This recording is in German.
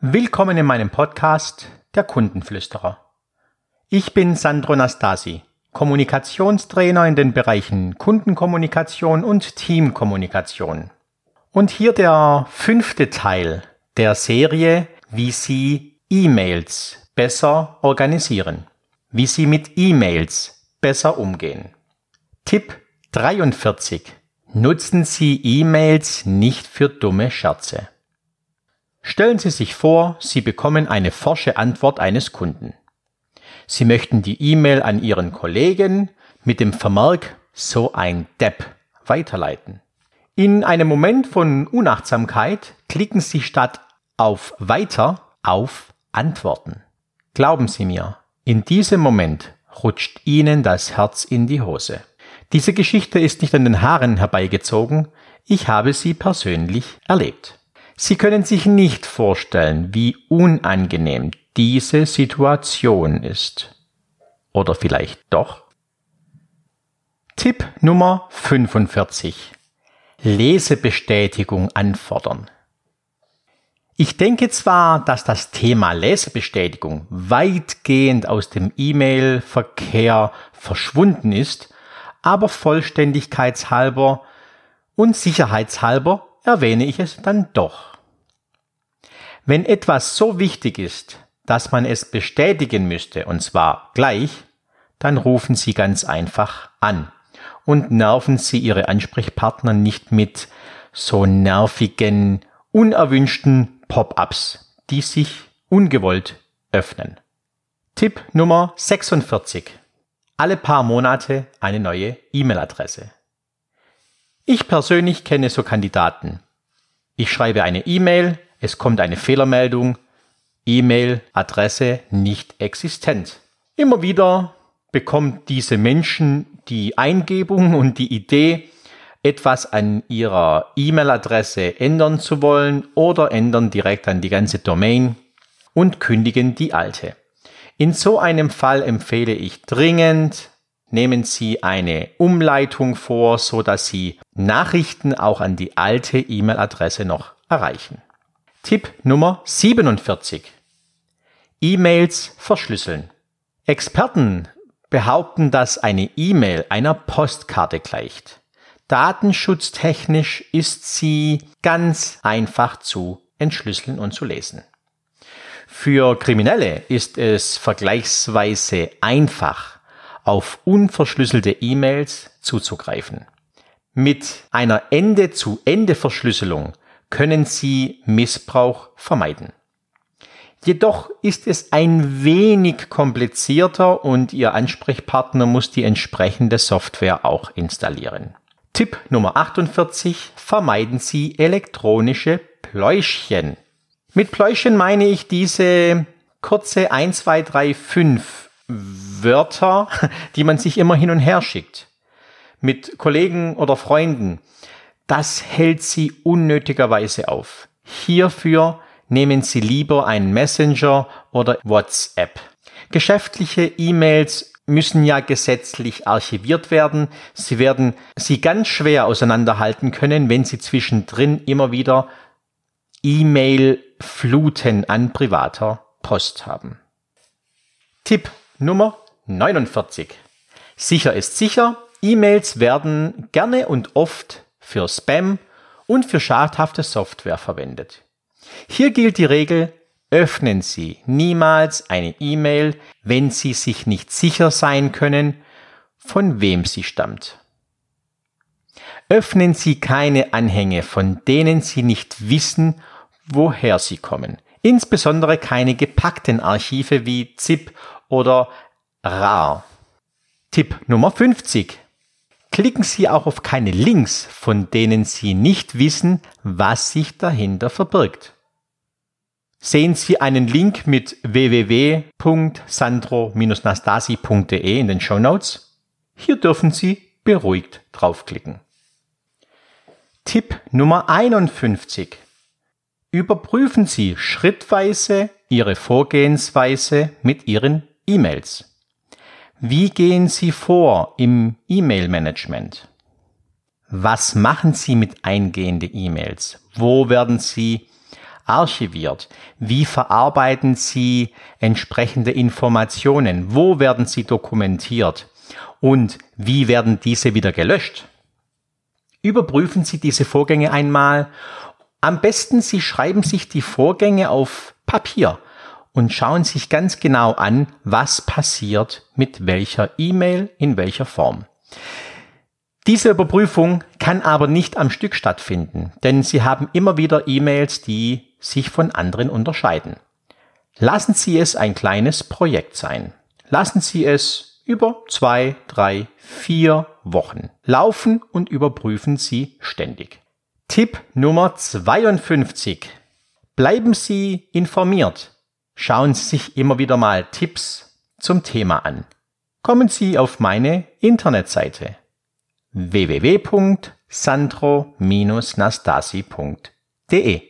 Willkommen in meinem Podcast Der Kundenflüsterer. Ich bin Sandro Nastasi, Kommunikationstrainer in den Bereichen Kundenkommunikation und Teamkommunikation. Und hier der fünfte Teil der Serie, wie Sie E-Mails besser organisieren, wie Sie mit E-Mails besser umgehen. Tipp 43. Nutzen Sie E-Mails nicht für dumme Scherze. Stellen Sie sich vor, Sie bekommen eine forsche Antwort eines Kunden. Sie möchten die E-Mail an Ihren Kollegen mit dem Vermerk so ein Depp weiterleiten. In einem Moment von Unachtsamkeit klicken Sie statt auf Weiter auf Antworten. Glauben Sie mir, in diesem Moment rutscht Ihnen das Herz in die Hose. Diese Geschichte ist nicht an den Haaren herbeigezogen, ich habe sie persönlich erlebt. Sie können sich nicht vorstellen, wie unangenehm diese Situation ist. Oder vielleicht doch? Tipp Nummer 45. Lesebestätigung anfordern. Ich denke zwar, dass das Thema Lesebestätigung weitgehend aus dem E-Mail-Verkehr verschwunden ist, aber vollständigkeitshalber und sicherheitshalber erwähne ich es dann doch. Wenn etwas so wichtig ist, dass man es bestätigen müsste, und zwar gleich, dann rufen Sie ganz einfach an und nerven Sie Ihre Ansprechpartner nicht mit so nervigen, unerwünschten Pop-ups, die sich ungewollt öffnen. Tipp Nummer 46. Alle paar Monate eine neue E-Mail-Adresse. Ich persönlich kenne so Kandidaten. Ich schreibe eine E-Mail, es kommt eine Fehlermeldung, E-Mail-Adresse nicht existent. Immer wieder bekommt diese Menschen die Eingebung und die Idee, etwas an ihrer E-Mail-Adresse ändern zu wollen oder ändern direkt an die ganze Domain und kündigen die alte. In so einem Fall empfehle ich dringend, nehmen Sie eine Umleitung vor, so dass Sie Nachrichten auch an die alte E-Mail-Adresse noch erreichen. Tipp Nummer 47. E-Mails verschlüsseln. Experten behaupten, dass eine E-Mail einer Postkarte gleicht. Datenschutztechnisch ist sie ganz einfach zu entschlüsseln und zu lesen. Für Kriminelle ist es vergleichsweise einfach, auf unverschlüsselte E-Mails zuzugreifen. Mit einer Ende-zu-Ende-Verschlüsselung können Sie Missbrauch vermeiden. Jedoch ist es ein wenig komplizierter und Ihr Ansprechpartner muss die entsprechende Software auch installieren. Tipp Nummer 48. Vermeiden Sie elektronische Pläuschchen. Mit Pläuschchen meine ich diese kurze 1, 2, 3, 5 Wörter, die man sich immer hin und her schickt. Mit Kollegen oder Freunden. Das hält sie unnötigerweise auf. Hierfür nehmen Sie lieber einen Messenger oder WhatsApp. Geschäftliche E-Mails müssen ja gesetzlich archiviert werden. Sie werden sie ganz schwer auseinanderhalten können, wenn Sie zwischendrin immer wieder E-Mail-Fluten an privater Post haben. Tipp Nummer 49. Sicher ist sicher, E-Mails werden gerne und oft für Spam und für schadhafte Software verwendet. Hier gilt die Regel, öffnen Sie niemals eine E-Mail, wenn Sie sich nicht sicher sein können, von wem sie stammt. Öffnen Sie keine Anhänge, von denen Sie nicht wissen, woher sie kommen. Insbesondere keine gepackten Archive wie ZIP oder RAR. Tipp Nummer 50. Klicken Sie auch auf keine Links, von denen Sie nicht wissen, was sich dahinter verbirgt. Sehen Sie einen Link mit www.sandro-nastasi.de in den Show Notes. Hier dürfen Sie beruhigt draufklicken. Tipp Nummer 51. Überprüfen Sie schrittweise Ihre Vorgehensweise mit Ihren E-Mails. Wie gehen Sie vor im E-Mail-Management? Was machen Sie mit eingehenden E-Mails? Wo werden Sie archiviert? Wie verarbeiten Sie entsprechende Informationen? Wo werden sie dokumentiert? Und wie werden diese wieder gelöscht? Überprüfen Sie diese Vorgänge einmal. Am besten Sie schreiben sich die Vorgänge auf Papier und schauen sich ganz genau an, was passiert mit welcher E-Mail in welcher Form. Diese Überprüfung kann aber nicht am Stück stattfinden, denn Sie haben immer wieder E-Mails, die sich von anderen unterscheiden. Lassen Sie es ein kleines Projekt sein. Lassen Sie es über zwei, drei, vier Wochen laufen und überprüfen Sie ständig. Tipp Nummer 52. Bleiben Sie informiert. Schauen Sie sich immer wieder mal Tipps zum Thema an. Kommen Sie auf meine Internetseite www.sandro-nastasi.de